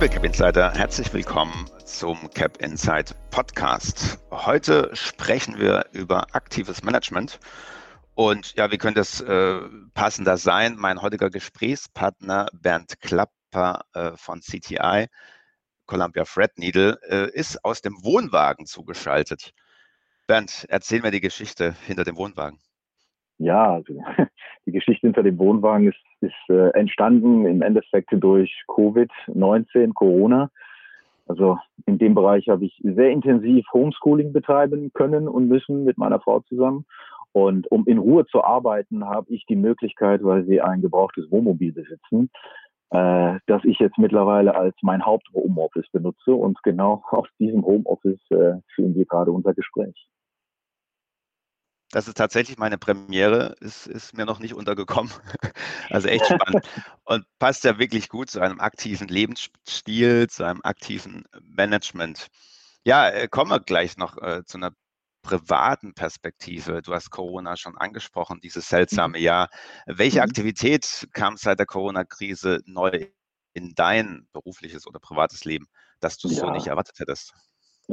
Liebe Cap Insider, herzlich willkommen zum Cap Insight Podcast. Heute sprechen wir über aktives Management. Und ja, wie könnte es äh, passender sein? Mein heutiger Gesprächspartner Bernd Klapper äh, von CTI, Columbia Threadneedle, äh, ist aus dem Wohnwagen zugeschaltet. Bernd, erzähl mir die Geschichte hinter dem Wohnwagen. Ja, also die Geschichte hinter dem Wohnwagen ist, ist äh, entstanden im Endeffekt durch Covid-19, Corona. Also in dem Bereich habe ich sehr intensiv Homeschooling betreiben können und müssen mit meiner Frau zusammen. Und um in Ruhe zu arbeiten, habe ich die Möglichkeit, weil sie ein gebrauchtes Wohnmobil besitzen, äh, dass ich jetzt mittlerweile als mein Haupt-Homeoffice benutze. Und genau aus diesem Homeoffice äh, führen wir gerade unser Gespräch. Das ist tatsächlich meine Premiere, ist, ist mir noch nicht untergekommen. Also echt spannend. Und passt ja wirklich gut zu einem aktiven Lebensstil, zu einem aktiven Management. Ja, äh, kommen wir gleich noch äh, zu einer privaten Perspektive. Du hast Corona schon angesprochen, dieses seltsame mhm. Jahr. Welche mhm. Aktivität kam seit der Corona-Krise neu in dein berufliches oder privates Leben, dass du ja. so nicht erwartet hättest?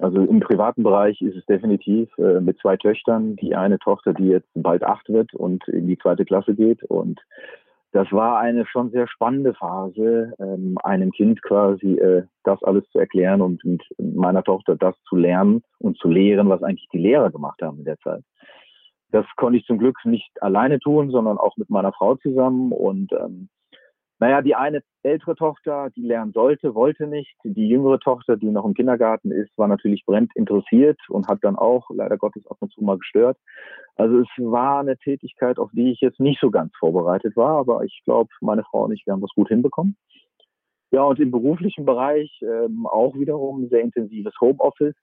Also im privaten Bereich ist es definitiv äh, mit zwei Töchtern. Die eine Tochter, die jetzt bald acht wird und in die zweite Klasse geht. Und das war eine schon sehr spannende Phase, ähm, einem Kind quasi äh, das alles zu erklären und mit meiner Tochter das zu lernen und zu lehren, was eigentlich die Lehrer gemacht haben in der Zeit. Das konnte ich zum Glück nicht alleine tun, sondern auch mit meiner Frau zusammen. Und ähm, naja, die eine ältere Tochter, die lernen sollte, wollte nicht. Die jüngere Tochter, die noch im Kindergarten ist, war natürlich brennend interessiert und hat dann auch leider Gottes ab und zu mal gestört. Also es war eine Tätigkeit, auf die ich jetzt nicht so ganz vorbereitet war, aber ich glaube, meine Frau und ich, wir haben das gut hinbekommen. Ja, und im beruflichen Bereich ähm, auch wiederum sehr intensives Homeoffice,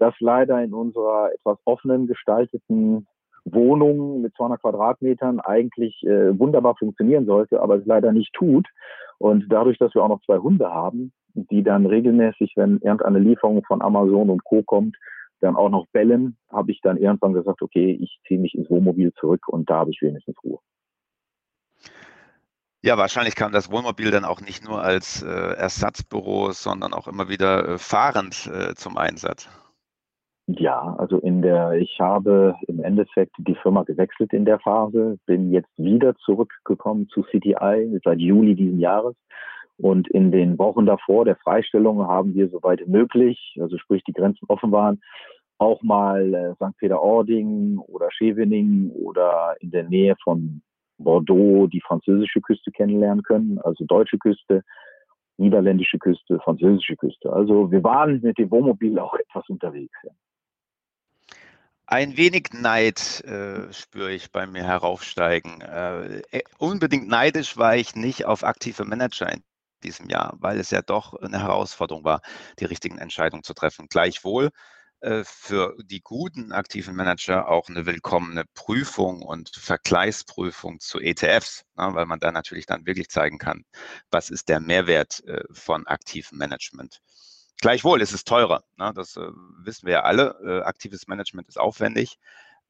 das leider in unserer etwas offenen gestalteten Wohnung mit 200 Quadratmetern eigentlich äh, wunderbar funktionieren sollte, aber es leider nicht tut. Und dadurch, dass wir auch noch zwei Hunde haben, die dann regelmäßig, wenn irgendeine Lieferung von Amazon und Co. kommt, dann auch noch bellen, habe ich dann irgendwann gesagt, okay, ich ziehe mich ins Wohnmobil zurück und da habe ich wenigstens Ruhe. Ja, wahrscheinlich kam das Wohnmobil dann auch nicht nur als äh, Ersatzbüro, sondern auch immer wieder äh, fahrend äh, zum Einsatz. Ja, also in der, ich habe im Endeffekt die Firma gewechselt in der Phase, bin jetzt wieder zurückgekommen zu CTI seit Juli diesen Jahres. Und in den Wochen davor der Freistellung haben wir soweit möglich, also sprich die Grenzen offen waren, auch mal äh, St. Peter-Ording oder Scheveningen oder in der Nähe von Bordeaux die französische Küste kennenlernen können, also deutsche Küste, niederländische Küste, französische Küste. Also wir waren mit dem Wohnmobil auch etwas unterwegs. Ein wenig Neid äh, spüre ich bei mir heraufsteigen. Äh, äh, unbedingt neidisch war ich nicht auf aktive Manager in diesem Jahr, weil es ja doch eine Herausforderung war, die richtigen Entscheidungen zu treffen. Gleichwohl äh, für die guten aktiven Manager auch eine willkommene Prüfung und Vergleichsprüfung zu ETFs, ne, weil man da natürlich dann wirklich zeigen kann, was ist der Mehrwert äh, von aktivem Management. Gleichwohl ist es teurer. Ne? Das äh, wissen wir ja alle. Äh, aktives Management ist aufwendig.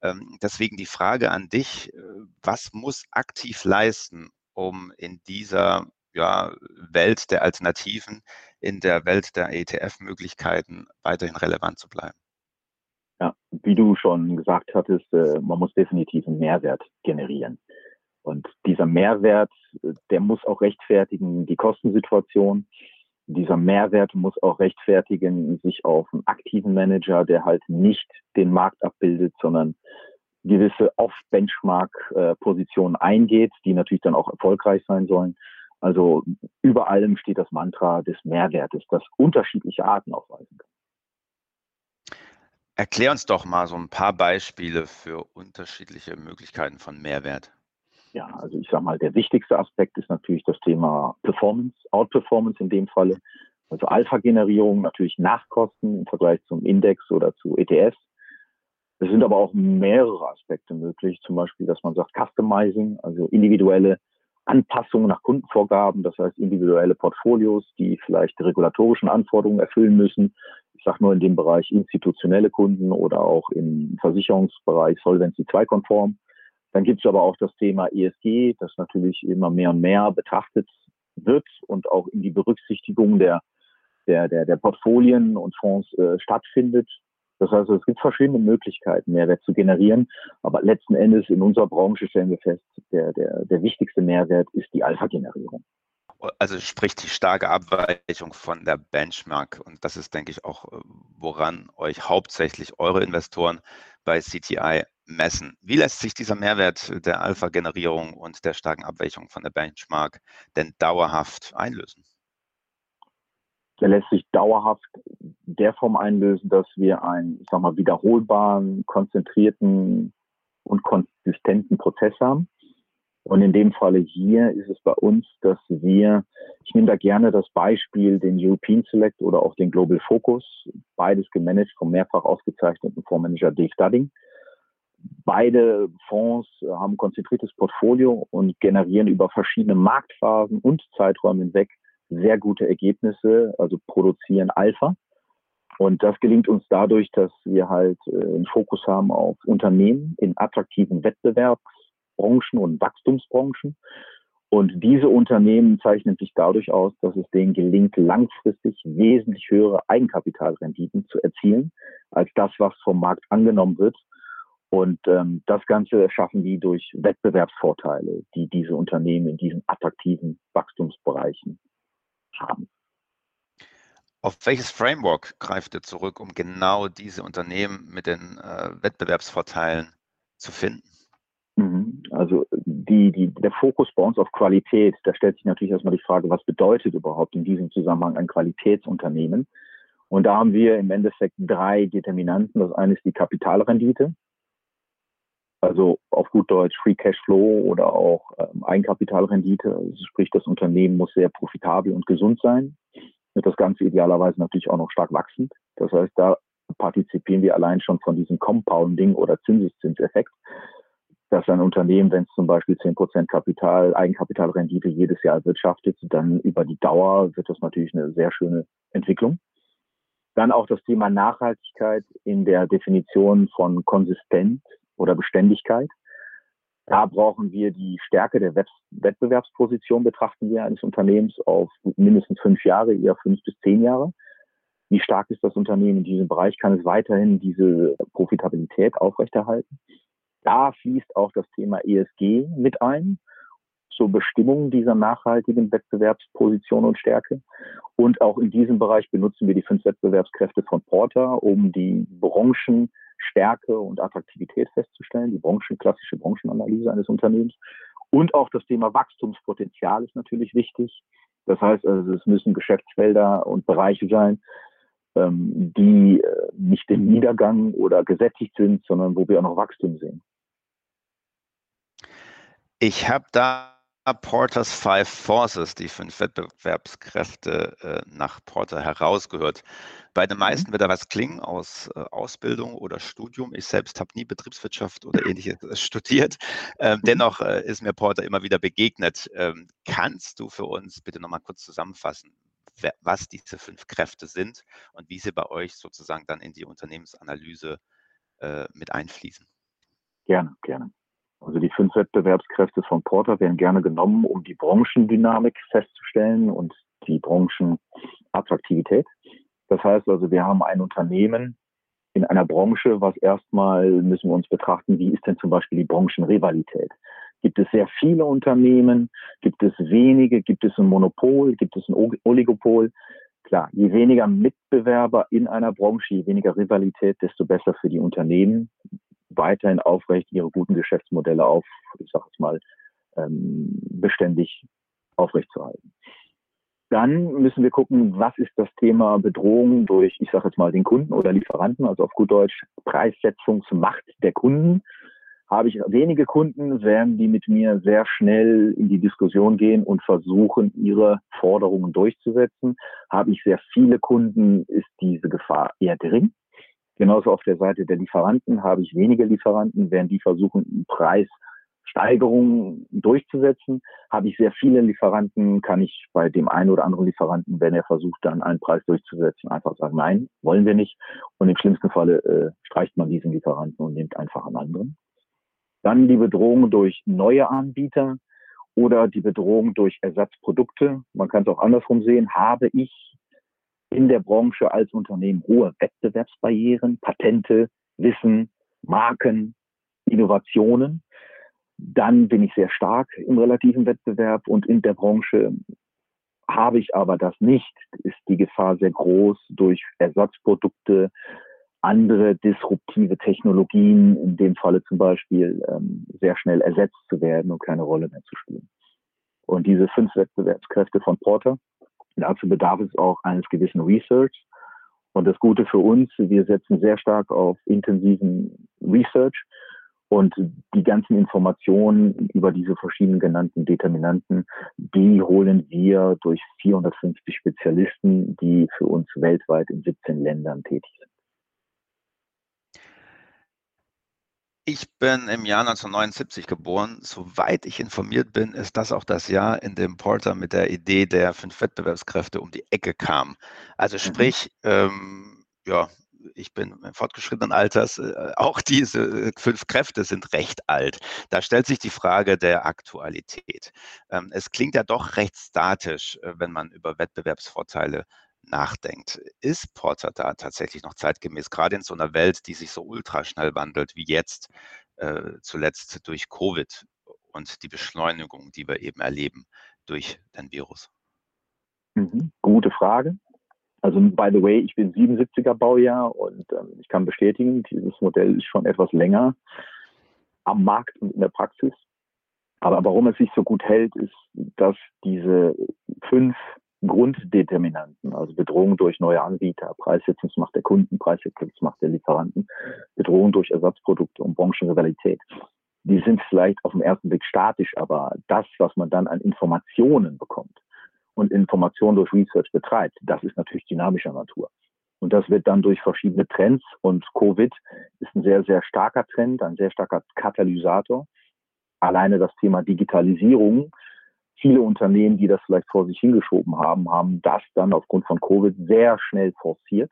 Ähm, deswegen die Frage an dich, äh, was muss aktiv leisten, um in dieser ja, Welt der Alternativen, in der Welt der ETF-Möglichkeiten weiterhin relevant zu bleiben? Ja, wie du schon gesagt hattest, äh, man muss definitiv einen Mehrwert generieren. Und dieser Mehrwert, äh, der muss auch rechtfertigen die Kostensituation dieser Mehrwert muss auch rechtfertigen, sich auf einen aktiven Manager, der halt nicht den Markt abbildet, sondern gewisse Off-Benchmark-Positionen eingeht, die natürlich dann auch erfolgreich sein sollen. Also über allem steht das Mantra des Mehrwertes, das unterschiedliche Arten aufweisen kann. Erklär uns doch mal so ein paar Beispiele für unterschiedliche Möglichkeiten von Mehrwert. Ja, also ich sage mal, der wichtigste Aspekt ist natürlich das Thema Performance, Outperformance in dem Falle. Also Alpha-Generierung natürlich Nachkosten im Vergleich zum Index oder zu ETFs. Es sind aber auch mehrere Aspekte möglich, zum Beispiel, dass man sagt Customizing, also individuelle Anpassungen nach Kundenvorgaben, das heißt individuelle Portfolios, die vielleicht die regulatorischen Anforderungen erfüllen müssen. Ich sage nur in dem Bereich institutionelle Kunden oder auch im Versicherungsbereich Solvency 2 konform. Dann gibt es aber auch das Thema ESG, das natürlich immer mehr und mehr betrachtet wird und auch in die Berücksichtigung der der, der, der Portfolien und Fonds äh, stattfindet. Das heißt, es gibt verschiedene Möglichkeiten, Mehrwert zu generieren. Aber letzten Endes in unserer Branche stellen wir fest, der, der, der wichtigste Mehrwert ist die Alpha-Generierung. Also sprich die starke Abweichung von der Benchmark. Und das ist, denke ich, auch, äh, woran euch hauptsächlich eure Investoren bei CTI messen. Wie lässt sich dieser Mehrwert der Alpha-Generierung und der starken Abweichung von der Benchmark denn dauerhaft einlösen? Der lässt sich dauerhaft der Form einlösen, dass wir einen, ich sag mal, wiederholbaren, konzentrierten und konsistenten Prozess haben. Und in dem Falle hier ist es bei uns, dass wir, ich nehme da gerne das Beispiel, den European Select oder auch den Global Focus, beides gemanagt vom mehrfach ausgezeichneten Fondsmanager Dave Dudding. Beide Fonds haben ein konzentriertes Portfolio und generieren über verschiedene Marktphasen und Zeiträume hinweg sehr gute Ergebnisse, also produzieren Alpha. Und das gelingt uns dadurch, dass wir halt äh, einen Fokus haben auf Unternehmen in attraktiven Wettbewerbsbranchen und Wachstumsbranchen. Und diese Unternehmen zeichnen sich dadurch aus, dass es denen gelingt, langfristig wesentlich höhere Eigenkapitalrenditen zu erzielen, als das, was vom Markt angenommen wird. Und ähm, das Ganze schaffen die durch Wettbewerbsvorteile, die diese Unternehmen in diesen attraktiven Wachstumsbereichen haben. Auf welches Framework greift ihr zurück, um genau diese Unternehmen mit den äh, Wettbewerbsvorteilen zu finden? Mhm. Also die, die, der Fokus bei uns auf Qualität, da stellt sich natürlich erstmal die Frage, was bedeutet überhaupt in diesem Zusammenhang ein Qualitätsunternehmen? Und da haben wir im Endeffekt drei Determinanten. Das eine ist die Kapitalrendite, also auf gut Deutsch Free Cash Flow oder auch ähm, Eigenkapitalrendite. Also sprich, das Unternehmen muss sehr profitabel und gesund sein. Wird das Ganze idealerweise natürlich auch noch stark wachsend. Das heißt, da partizipieren wir allein schon von diesem Compounding oder Zinseszinseffekt, dass ein Unternehmen, wenn es zum Beispiel 10% Kapital, Eigenkapitalrendite jedes Jahr wirtschaftet, dann über die Dauer wird das natürlich eine sehr schöne Entwicklung. Dann auch das Thema Nachhaltigkeit in der Definition von konsistent oder Beständigkeit. Da brauchen wir die Stärke der Wettbewerbsposition, betrachten wir eines Unternehmens auf mindestens fünf Jahre, eher fünf bis zehn Jahre. Wie stark ist das Unternehmen in diesem Bereich? Kann es weiterhin diese Profitabilität aufrechterhalten? Da fließt auch das Thema ESG mit ein zur Bestimmung dieser nachhaltigen Wettbewerbsposition und Stärke. Und auch in diesem Bereich benutzen wir die fünf Wettbewerbskräfte von Porter, um die Branchen Stärke und Attraktivität festzustellen, die Branchen, klassische Branchenanalyse eines Unternehmens. Und auch das Thema Wachstumspotenzial ist natürlich wichtig. Das heißt also, es müssen Geschäftsfelder und Bereiche sein, ähm, die äh, nicht im Niedergang oder gesättigt sind, sondern wo wir auch noch Wachstum sehen. Ich habe da Porters Five Forces, die fünf Wettbewerbskräfte äh, nach Porter herausgehört. Bei den mhm. meisten wird da was klingen aus äh, Ausbildung oder Studium. Ich selbst habe nie Betriebswirtschaft oder ähnliches äh, studiert. Ähm, mhm. dennoch äh, ist mir Porter immer wieder begegnet. Ähm, kannst du für uns bitte nochmal kurz zusammenfassen, wer, was diese fünf Kräfte sind und wie sie bei euch sozusagen dann in die Unternehmensanalyse mit einfließen? Gerne, gerne. Also die fünf Wettbewerbskräfte von Porter werden gerne genommen, um die Branchendynamik festzustellen und die Branchenattraktivität. Das heißt also, wir haben ein Unternehmen in einer Branche, was erstmal müssen wir uns betrachten, wie ist denn zum Beispiel die Branchenrivalität? Gibt es sehr viele Unternehmen? Gibt es wenige? Gibt es ein Monopol? Gibt es ein Oligopol? Klar, je weniger Mitbewerber in einer Branche, je weniger Rivalität, desto besser für die Unternehmen weiterhin aufrecht ihre guten Geschäftsmodelle auf, ich sage jetzt mal, ähm, beständig aufrechtzuerhalten. Dann müssen wir gucken, was ist das Thema Bedrohung durch, ich sage jetzt mal, den Kunden oder Lieferanten, also auf gut Deutsch Preissetzungsmacht der Kunden. Habe ich wenige Kunden, werden die mit mir sehr schnell in die Diskussion gehen und versuchen, ihre Forderungen durchzusetzen. Habe ich sehr viele Kunden, ist diese Gefahr eher gering. Genauso auf der Seite der Lieferanten habe ich wenige Lieferanten, werden die versuchen, Preissteigerungen durchzusetzen. Habe ich sehr viele Lieferanten, kann ich bei dem einen oder anderen Lieferanten, wenn er versucht, dann einen Preis durchzusetzen, einfach sagen, nein, wollen wir nicht. Und im schlimmsten Falle äh, streicht man diesen Lieferanten und nimmt einfach einen anderen. Dann die Bedrohung durch neue Anbieter oder die Bedrohung durch Ersatzprodukte. Man kann es auch andersrum sehen. Habe ich in der Branche als Unternehmen hohe Wettbewerbsbarrieren, Patente, Wissen, Marken, Innovationen. Dann bin ich sehr stark im relativen Wettbewerb und in der Branche habe ich aber das nicht, ist die Gefahr sehr groß durch Ersatzprodukte, andere disruptive Technologien, in dem Falle zum Beispiel ähm, sehr schnell ersetzt zu werden und keine Rolle mehr zu spielen. Und diese fünf Wettbewerbskräfte von Porter, dazu bedarf es auch eines gewissen Research. Und das Gute für uns, wir setzen sehr stark auf intensiven Research und die ganzen Informationen über diese verschiedenen genannten Determinanten, die holen wir durch 450 Spezialisten, die für uns weltweit in 17 Ländern tätig sind. Ich bin im Jahr 1979 geboren. Soweit ich informiert bin, ist das auch das Jahr, in dem Porter mit der Idee der fünf Wettbewerbskräfte um die Ecke kam. Also mhm. sprich, mhm. ähm, ja, ich bin im fortgeschrittenen Alters, äh, auch diese fünf Kräfte sind recht alt. Da stellt sich die Frage der Aktualität. Ähm, es klingt ja doch recht statisch, äh, wenn man über Wettbewerbsvorteile nachdenkt. Ist Porter da tatsächlich noch zeitgemäß, gerade in so einer Welt, die sich so ultraschnell wandelt wie jetzt, äh, zuletzt durch Covid und die Beschleunigung, die wir eben erleben durch den Virus? Mhm, gute Frage. Also by the way, ich bin 77er Baujahr und ähm, ich kann bestätigen, dieses Modell ist schon etwas länger am Markt und in der Praxis. Aber warum es sich so gut hält, ist, dass diese fünf Grunddeterminanten, also Bedrohung durch neue Anbieter, Preissetzungsmacht der Kunden, Preissetzungsmacht der Lieferanten, Bedrohung durch Ersatzprodukte und Branchenrivalität, die sind vielleicht auf den ersten Blick statisch, aber das, was man dann an Informationen bekommt, und Information durch Research betreibt, das ist natürlich dynamischer Natur. Und das wird dann durch verschiedene Trends und Covid ist ein sehr, sehr starker Trend, ein sehr starker Katalysator. Alleine das Thema Digitalisierung. Viele Unternehmen, die das vielleicht vor sich hingeschoben haben, haben das dann aufgrund von Covid sehr schnell forciert.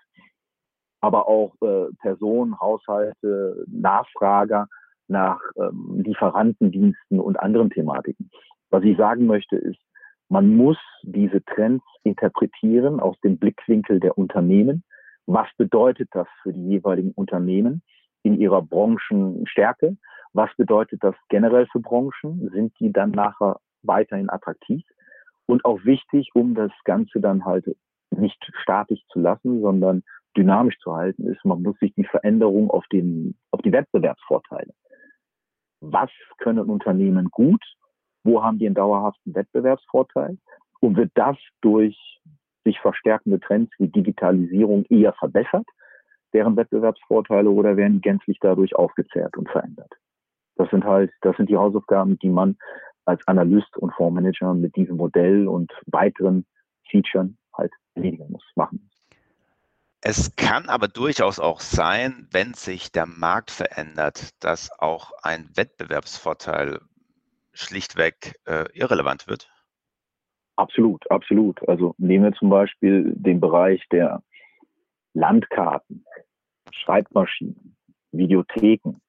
Aber auch äh, Personen, Haushalte, Nachfrager nach ähm, Lieferantendiensten und anderen Thematiken. Was ich sagen möchte ist, man muss diese Trends interpretieren aus dem Blickwinkel der Unternehmen. Was bedeutet das für die jeweiligen Unternehmen in ihrer Branchenstärke? Was bedeutet das generell für Branchen? Sind die dann nachher weiterhin attraktiv? Und auch wichtig, um das Ganze dann halt nicht statisch zu lassen, sondern dynamisch zu halten, ist, man muss sich die Veränderung auf den, auf die Wettbewerbsvorteile. Was können Unternehmen gut? wo haben die einen dauerhaften Wettbewerbsvorteil und wird das durch sich verstärkende Trends wie Digitalisierung eher verbessert, deren Wettbewerbsvorteile oder werden gänzlich dadurch aufgezehrt und verändert. Das sind halt, das sind die Hausaufgaben, die man als Analyst und Fondsmanager mit diesem Modell und weiteren Features halt erledigen muss, machen muss. Es kann aber durchaus auch sein, wenn sich der Markt verändert, dass auch ein Wettbewerbsvorteil schlichtweg äh, irrelevant wird? Absolut, absolut. Also nehmen wir zum Beispiel den Bereich der Landkarten, Schreibmaschinen, Videotheken.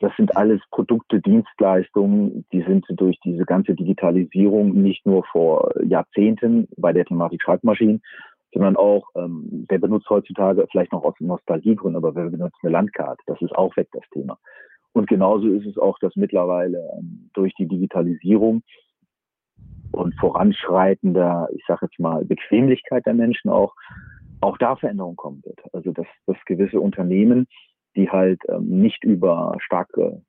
Das sind alles Produkte, Dienstleistungen, die sind durch diese ganze Digitalisierung nicht nur vor Jahrzehnten bei der Thematik Schreibmaschinen, sondern auch, ähm, wer benutzt heutzutage vielleicht noch aus Nostalgiegründen, aber wer benutzt eine Landkarte? Das ist auch weg, das Thema. Und genauso ist es auch, dass mittlerweile ähm, durch die Digitalisierung und voranschreitender, ich sage jetzt mal, Bequemlichkeit der Menschen auch, auch da Veränderung kommen wird. Also dass, dass gewisse Unternehmen, die halt ähm, nicht über starke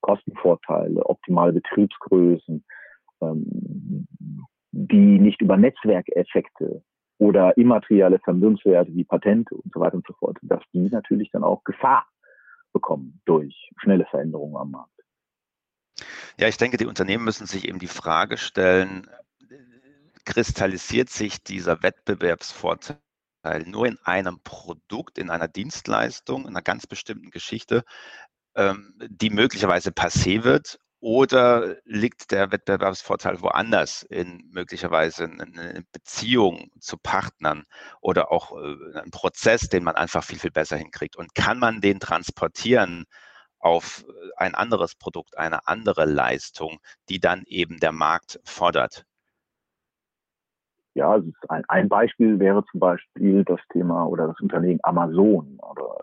Kostenvorteile, optimale Betriebsgrößen, ähm, die nicht über Netzwerkeffekte oder immaterielle Vermögenswerte wie Patente und so weiter und so fort, dass die natürlich dann auch Gefahr bekommen durch schnelle Veränderungen am Markt. Ja, ich denke, die Unternehmen müssen sich eben die Frage stellen, kristallisiert sich dieser Wettbewerbsvorteil nur in einem Produkt, in einer Dienstleistung, in einer ganz bestimmten Geschichte, ähm, die möglicherweise passé wird oder liegt der Wettbewerbsvorteil woanders in möglicherweise eine Beziehung zu Partnern oder auch äh, ein Prozess, den man einfach viel, viel besser hinkriegt? Und kann man den transportieren auf äh, ein anderes Produkt, eine andere Leistung, die dann eben der Markt fordert? Ja, ein, ein Beispiel wäre zum Beispiel das Thema oder das Unternehmen Amazon. Oder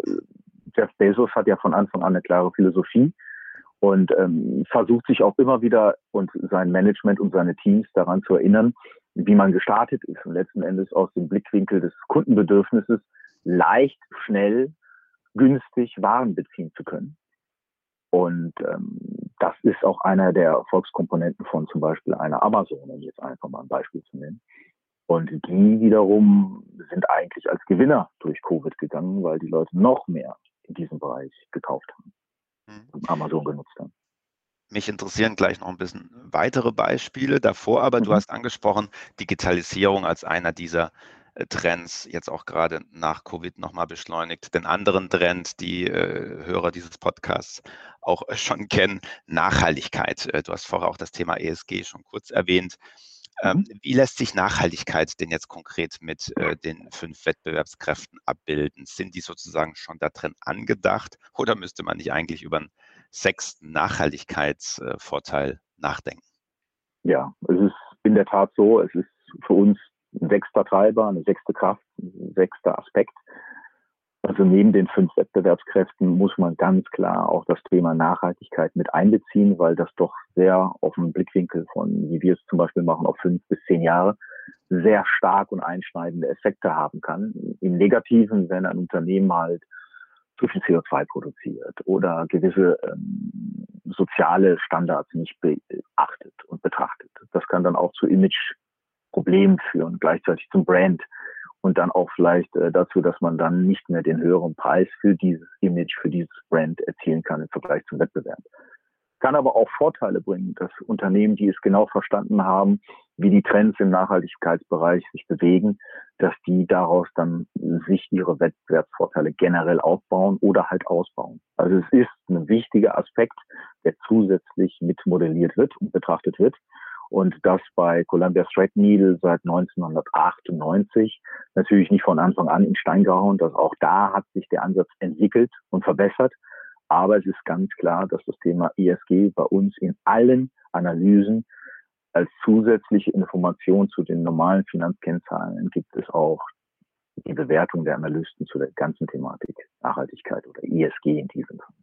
Jeff Bezos hat ja von Anfang an eine klare Philosophie und ähm, versucht sich auch immer wieder und sein Management und seine Teams daran zu erinnern, wie man gestartet ist und letzten Endes aus dem Blickwinkel des Kundenbedürfnisses leicht, schnell, günstig Waren beziehen zu können. Und ähm, das ist auch einer der Erfolgskomponenten von zum Beispiel einer Amazon, um jetzt einfach mal ein Beispiel zu nennen. Und die wiederum sind eigentlich als Gewinner durch Covid gegangen, weil die Leute noch mehr in diesem Bereich gekauft haben mhm. und Amazon genutzt haben. Mich interessieren gleich noch ein bisschen weitere Beispiele. Davor aber, mhm. du hast angesprochen, Digitalisierung als einer dieser äh, Trends jetzt auch gerade nach Covid nochmal beschleunigt. Den anderen Trend, die äh, Hörer dieses Podcasts auch schon kennen, Nachhaltigkeit. Äh, du hast vorher auch das Thema ESG schon kurz erwähnt. Ähm, mhm. Wie lässt sich Nachhaltigkeit denn jetzt konkret mit äh, den fünf Wettbewerbskräften abbilden? Sind die sozusagen schon da drin angedacht oder müsste man nicht eigentlich über einen sechsten Nachhaltigkeitsvorteil nachdenken? Ja, es ist in der Tat so. Es ist für uns ein sechster Treiber, eine sechste Kraft, ein sechster Aspekt. Also neben den fünf Wettbewerbskräften muss man ganz klar auch das Thema Nachhaltigkeit mit einbeziehen, weil das doch sehr auf dem Blickwinkel von, wie wir es zum Beispiel machen, auf fünf bis zehn Jahre, sehr stark und einschneidende Effekte haben kann. Im Negativen, wenn ein Unternehmen halt zu viel CO2 produziert oder gewisse ähm, soziale Standards nicht beachtet und betrachtet. Das kann dann auch zu Image-Problemen führen, gleichzeitig zum Brand und dann auch vielleicht äh, dazu, dass man dann nicht mehr den höheren Preis für dieses Image, für dieses Brand erzielen kann im Vergleich zum Wettbewerb. Kann aber auch Vorteile bringen, dass Unternehmen, die es genau verstanden haben, wie die Trends im Nachhaltigkeitsbereich sich bewegen, dass die daraus dann sich ihre Wettbewerbsvorteile generell aufbauen oder halt ausbauen. Also es ist ein wichtiger Aspekt, der zusätzlich mit modelliert wird und betrachtet wird und das bei Columbia Threadneedle seit 1998 natürlich nicht von Anfang an in Stein gehauen, dass auch da hat sich der Ansatz entwickelt und verbessert. Aber es ist ganz klar, dass das Thema ESG bei uns in allen Analysen als zusätzliche Information zu den normalen Finanzkennzahlen gibt es auch die Bewertung der Analysten zu der ganzen Thematik Nachhaltigkeit oder ESG in diesem Fall.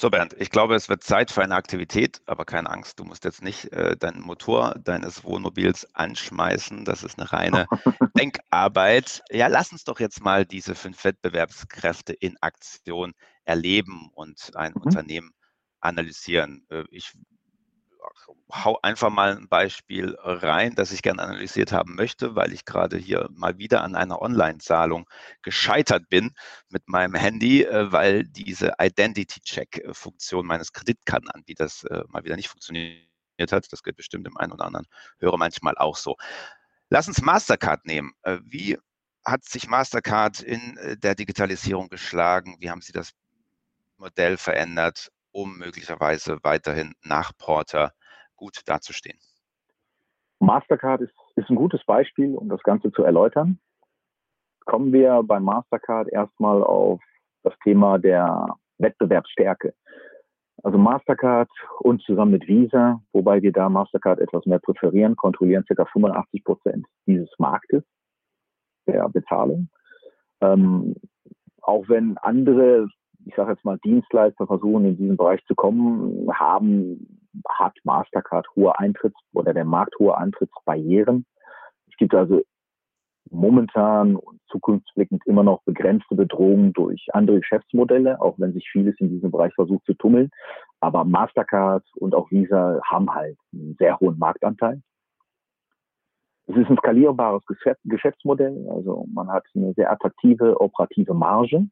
So, Bernd, ich glaube, es wird Zeit für eine Aktivität, aber keine Angst, du musst jetzt nicht äh, deinen Motor deines Wohnmobils anschmeißen. Das ist eine reine Denkarbeit. Ja, lass uns doch jetzt mal diese fünf Wettbewerbskräfte in Aktion erleben und ein mhm. Unternehmen analysieren. Äh, ich hau einfach mal ein Beispiel rein, das ich gerne analysiert haben möchte, weil ich gerade hier mal wieder an einer Online-Zahlung gescheitert bin mit meinem Handy, äh, weil diese Identity-Check-Funktion meines Kreditkartenanbieters äh, mal wieder nicht funktioniert hat. Das geht bestimmt im einen oder anderen Hörer manchmal auch so. Lass uns Mastercard nehmen. Äh, wie hat sich Mastercard in der Digitalisierung geschlagen? Wie haben Sie das Modell verändert, um möglicherweise weiterhin nach Porter gut dazustehen? Mastercard ist, ist ein gutes Beispiel, um das Ganze zu erläutern. Kommen wir bei Mastercard erstmal auf das Thema der Wettbewerbsstärke. Also Mastercard und zusammen mit Visa, wobei wir da Mastercard etwas mehr präferieren, kontrollieren ca. 85 Prozent dieses Marktes der Bezahlung. Ähm, auch wenn andere, ich sage jetzt mal Dienstleister versuchen in diesen Bereich zu kommen, haben hat Mastercard hohe Eintritts- oder der Markt hohe Eintrittsbarrieren. Es gibt also momentan und zukunftsblickend immer noch begrenzte Bedrohungen durch andere Geschäftsmodelle, auch wenn sich vieles in diesem Bereich versucht zu tummeln. Aber Mastercard und auch Visa haben halt einen sehr hohen Marktanteil. Es ist ein skalierbares Geschäftsmodell, also man hat eine sehr attraktive operative Marge.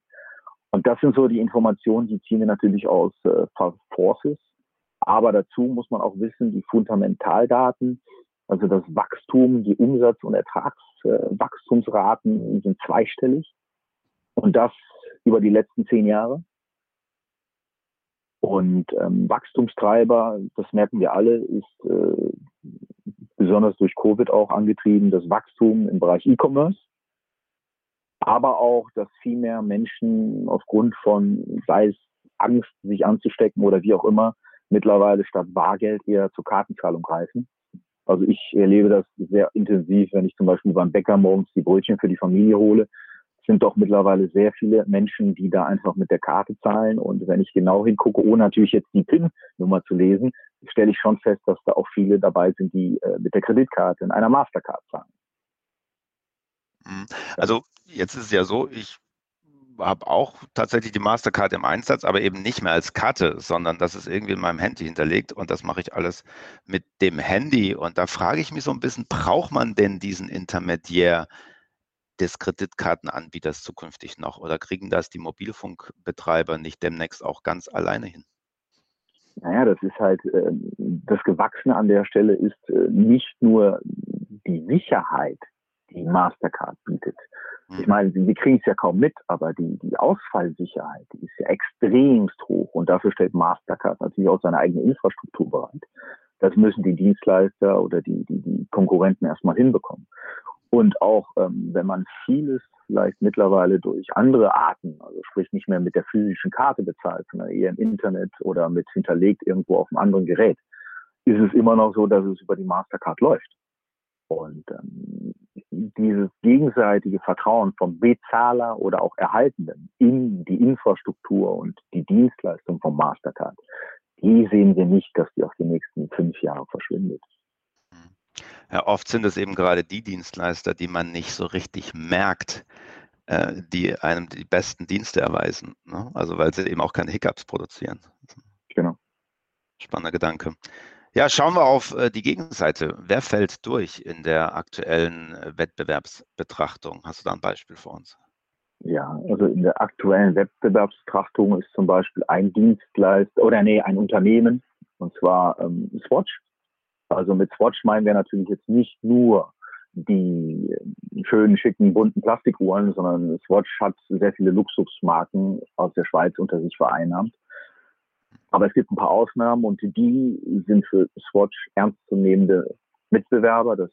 Und das sind so die Informationen, die ziehen wir natürlich aus äh, Forces, aber dazu muss man auch wissen, die Fundamentaldaten, also das Wachstum, die Umsatz- und Ertragswachstumsraten äh, sind zweistellig. Und das über die letzten zehn Jahre. Und ähm, Wachstumstreiber, das merken wir alle, ist äh, besonders durch Covid auch angetrieben, das Wachstum im Bereich E-Commerce. Aber auch, dass viel mehr Menschen aufgrund von, sei es Angst, sich anzustecken oder wie auch immer, mittlerweile statt Bargeld eher zur Kartenzahlung greifen. Also ich erlebe das sehr intensiv, wenn ich zum Beispiel beim Bäcker morgens die Brötchen für die Familie hole. Es sind doch mittlerweile sehr viele Menschen, die da einfach mit der Karte zahlen. Und wenn ich genau hingucke, ohne natürlich jetzt die PIN-Nummer zu lesen, stelle ich schon fest, dass da auch viele dabei sind, die äh, mit der Kreditkarte in einer Mastercard zahlen. Mhm. Also jetzt ist es ja so, ich habe auch tatsächlich die Mastercard im Einsatz, aber eben nicht mehr als Karte, sondern das ist irgendwie in meinem Handy hinterlegt und das mache ich alles mit dem Handy. Und da frage ich mich so ein bisschen, braucht man denn diesen Intermediär des Kreditkartenanbieters zukünftig noch oder kriegen das die Mobilfunkbetreiber nicht demnächst auch ganz alleine hin? Naja, das ist halt, äh, das Gewachsene an der Stelle ist äh, nicht nur die Sicherheit, die Mastercard bietet. Ich hm. meine, wir kriegen es ja kaum mit, aber die, die Ausfallsicherheit, die ist ja extremst hoch und dafür stellt Mastercard natürlich auch seine eigene Infrastruktur bereit. Das müssen die Dienstleister oder die, die, die Konkurrenten erstmal hinbekommen. Und auch ähm, wenn man vieles vielleicht mittlerweile durch andere Arten, also sprich nicht mehr mit der physischen Karte bezahlt, sondern eher im Internet oder mit hinterlegt irgendwo auf einem anderen Gerät, ist es immer noch so, dass es über die Mastercard läuft. Und ähm, dieses gegenseitige Vertrauen vom Bezahler oder auch Erhaltenden in die Infrastruktur und die Dienstleistung vom Mastercard, die sehen wir nicht, dass die auf die nächsten fünf Jahre verschwindet. Ja, oft sind es eben gerade die Dienstleister, die man nicht so richtig merkt, äh, die einem die besten Dienste erweisen. Ne? Also weil sie eben auch keine Hiccups produzieren. Genau. Spannender Gedanke. Ja, schauen wir auf äh, die Gegenseite. Wer fällt durch in der aktuellen äh, Wettbewerbsbetrachtung? Hast du da ein Beispiel für uns? Ja, also in der aktuellen Wettbewerbsbetrachtung ist zum Beispiel ein Dienstleister oder nee, ein Unternehmen, und zwar ähm, Swatch. Also mit Swatch meinen wir natürlich jetzt nicht nur die äh, schönen, schicken, bunten Plastikuhren, sondern Swatch hat sehr viele Luxusmarken aus der Schweiz unter sich vereinnahmt. Aber es gibt ein paar Ausnahmen und die sind für Swatch ernstzunehmende Mitbewerber. Das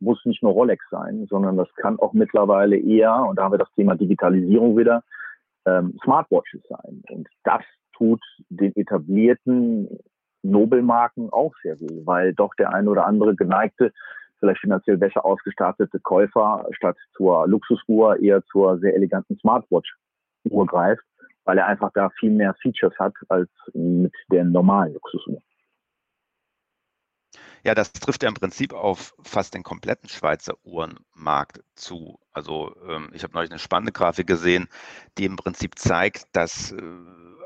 muss nicht nur Rolex sein, sondern das kann auch mittlerweile eher, und da haben wir das Thema Digitalisierung wieder, ähm, Smartwatches sein. Und das tut den etablierten Nobelmarken auch sehr weh, weil doch der ein oder andere geneigte, vielleicht finanziell besser ausgestattete Käufer statt zur Luxusuhr eher zur sehr eleganten Smartwatch-Uhr greift weil er einfach da viel mehr Features hat als mit der normalen Luxusuhr. Ja, das trifft ja im Prinzip auf fast den kompletten Schweizer Uhrenmarkt zu. Also ähm, ich habe neulich eine spannende Grafik gesehen, die im Prinzip zeigt, dass äh,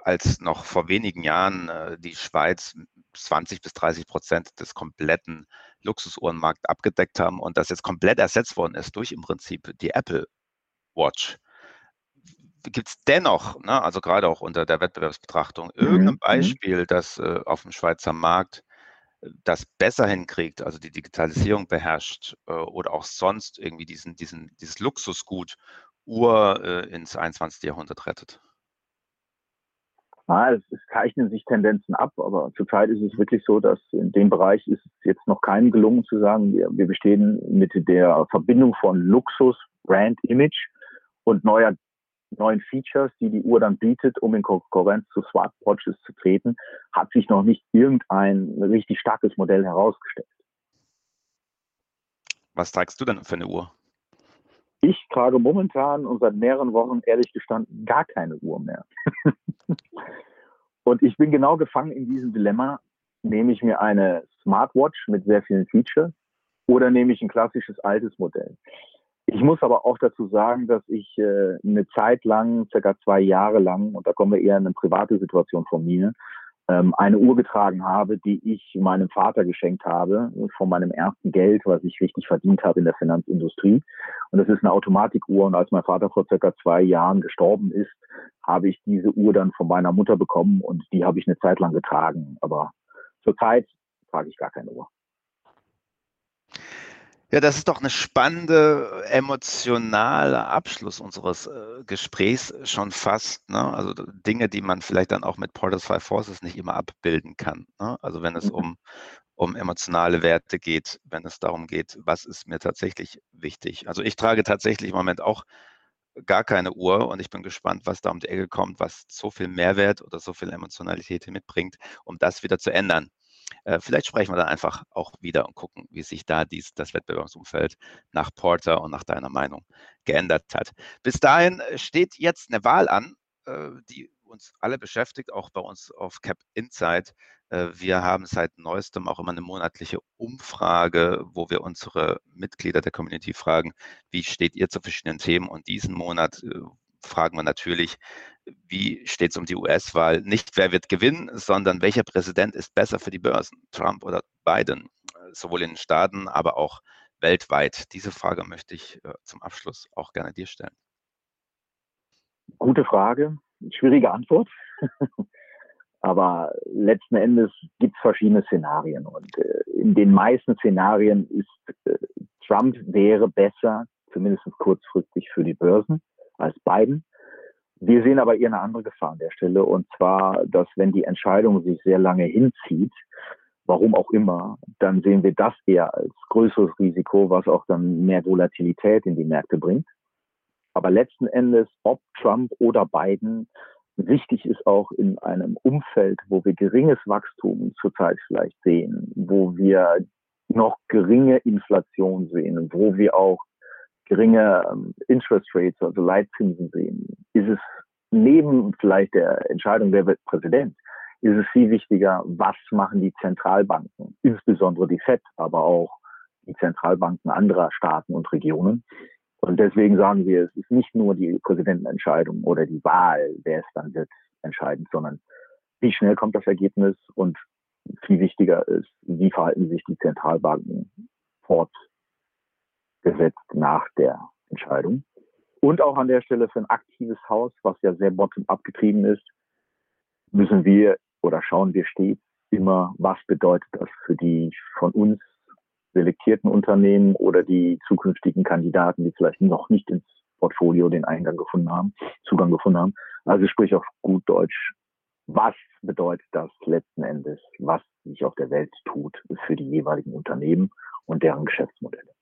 als noch vor wenigen Jahren äh, die Schweiz 20 bis 30 Prozent des kompletten Luxusuhrenmarkt abgedeckt haben und das jetzt komplett ersetzt worden ist durch im Prinzip die Apple Watch gibt es dennoch, ne, also gerade auch unter der Wettbewerbsbetrachtung, mhm, irgendein mhm. Beispiel, das äh, auf dem Schweizer Markt äh, das besser hinkriegt, also die Digitalisierung beherrscht äh, oder auch sonst irgendwie diesen, diesen, dieses Luxusgut Uhr äh, ins 21. Jahrhundert rettet? Ja, es, es, zeichnen sich Tendenzen ab, aber zurzeit ist es wirklich so, dass in dem Bereich ist es jetzt noch keinem gelungen zu sagen, wir, wir bestehen mit der Verbindung von Luxus, Brand Image und neuer neuen Features, die die Uhr dann bietet, um in Konkurrenz zu Smartwatches zu treten, hat sich noch nicht irgendein richtig starkes Modell herausgestellt. Was tragst du denn für eine Uhr? Ich trage momentan und seit mehreren Wochen ehrlich gestanden gar keine Uhr mehr. und ich bin genau gefangen in diesem Dilemma. Nehme ich mir eine Smartwatch mit sehr vielen Features oder nehme ich ein klassisches altes Modell? Ich muss aber auch dazu sagen, dass ich äh, eine Zeit lang, circa zwei Jahre lang, und da kommen wir eher in eine private Situation von mir, ähm, eine Uhr getragen habe, die ich meinem Vater geschenkt habe, von meinem ersten Geld, was ich richtig verdient habe in der Finanzindustrie. Und das ist eine Automatikuhr. Und als mein Vater vor circa zwei Jahren gestorben ist, habe ich diese Uhr dann von meiner Mutter bekommen und die habe ich eine Zeit lang getragen. Aber zurzeit trage ich gar keine Uhr. Ja, das ist doch eine spannende, emotionale Abschluss unseres äh, Gesprächs schon fast. Ne? Also Dinge, die man vielleicht dann auch mit Portals Five Forces nicht immer abbilden kann. Ne? Also wenn es mhm. um, um emotionale Werte geht, wenn es darum geht, was ist mir tatsächlich wichtig. Also ich trage tatsächlich im Moment auch gar keine Uhr und ich bin gespannt, was da um die Ecke kommt, was so viel Mehrwert oder so viel Emotionalität mitbringt, um das wieder zu ändern. Äh, vielleicht sprechen wir dann einfach auch wieder und gucken, wie sich da dies, das Wettbewerbsumfeld nach Porter und nach deiner Meinung geändert hat. Bis dahin steht jetzt eine Wahl an, äh, die uns alle beschäftigt, auch bei uns auf Cap Insight. Äh, wir haben seit neuestem auch immer eine monatliche Umfrage, wo wir unsere Mitglieder der Community fragen, wie steht ihr zu verschiedenen Themen? Und diesen Monat äh, fragen wir natürlich, wie steht es um die US-Wahl? Nicht, wer wird gewinnen, sondern welcher Präsident ist besser für die Börsen, Trump oder Biden, sowohl in den Staaten, aber auch weltweit. Diese Frage möchte ich zum Abschluss auch gerne dir stellen. Gute Frage, schwierige Antwort. Aber letzten Endes gibt es verschiedene Szenarien. Und äh, in den meisten Szenarien ist äh, Trump wäre besser, zumindest kurzfristig für die Börsen, als Biden. Wir sehen aber eher eine andere Gefahr an der Stelle. Und zwar, dass wenn die Entscheidung sich sehr lange hinzieht, warum auch immer, dann sehen wir das eher als größeres Risiko, was auch dann mehr Volatilität in die Märkte bringt. Aber letzten Endes, ob Trump oder Biden, wichtig ist auch in einem Umfeld, wo wir geringes Wachstum zurzeit vielleicht sehen, wo wir noch geringe Inflation sehen, wo wir auch geringe ähm, Interest Rates, also Leitzinsen sehen, ist es neben vielleicht der Entscheidung, wird Präsident, ist es viel wichtiger, was machen die Zentralbanken, insbesondere die FED, aber auch die Zentralbanken anderer Staaten und Regionen. Und deswegen sagen wir, es ist nicht nur die Präsidentenentscheidung oder die Wahl, wer es dann wird, entscheidend, sondern wie schnell kommt das Ergebnis und viel wichtiger ist, wie verhalten sich die Zentralbanken fortgesetzt nach der Entscheidung. Und auch an der Stelle für ein aktives Haus, was ja sehr bottom-up getrieben ist, müssen wir oder schauen wir stets immer, was bedeutet das für die von uns selektierten Unternehmen oder die zukünftigen Kandidaten, die vielleicht noch nicht ins Portfolio den Eingang gefunden haben, Zugang gefunden haben. Also sprich auf gut Deutsch, was bedeutet das letzten Endes, was sich auf der Welt tut für die jeweiligen Unternehmen und deren Geschäftsmodelle?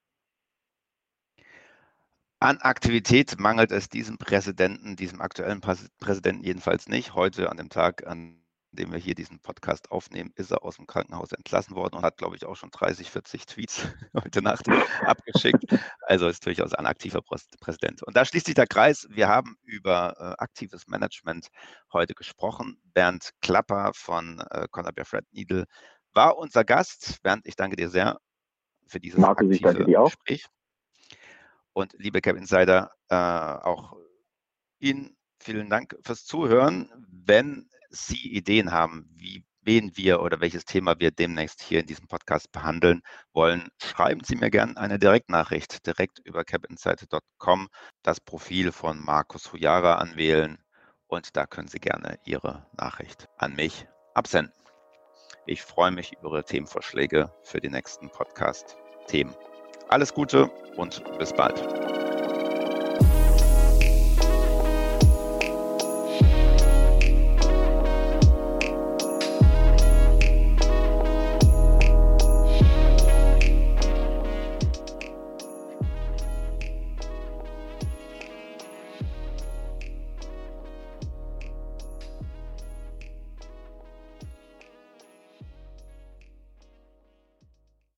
An Aktivität mangelt es diesem Präsidenten, diesem aktuellen Präsidenten jedenfalls nicht. Heute an dem Tag, an dem wir hier diesen Podcast aufnehmen, ist er aus dem Krankenhaus entlassen worden und hat, glaube ich, auch schon 30, 40 Tweets heute Nacht abgeschickt. Also ist durchaus ein aktiver Präsident. Und da schließt sich der Kreis. Wir haben über äh, aktives Management heute gesprochen. Bernd Klapper von äh, Columbia Fred Needle war unser Gast. Bernd, ich danke dir sehr für dieses Markus, aktive Gespräch. Und liebe Cap Insider, äh, auch Ihnen vielen Dank fürs Zuhören. Wenn Sie Ideen haben, wie wen wir oder welches Thema wir demnächst hier in diesem Podcast behandeln wollen, schreiben Sie mir gerne eine Direktnachricht direkt über capinsight.com, das Profil von Markus Hujara anwählen und da können Sie gerne Ihre Nachricht an mich absenden. Ich freue mich über Ihre Themenvorschläge für die nächsten Podcast-Themen. Alles Gute und bis bald.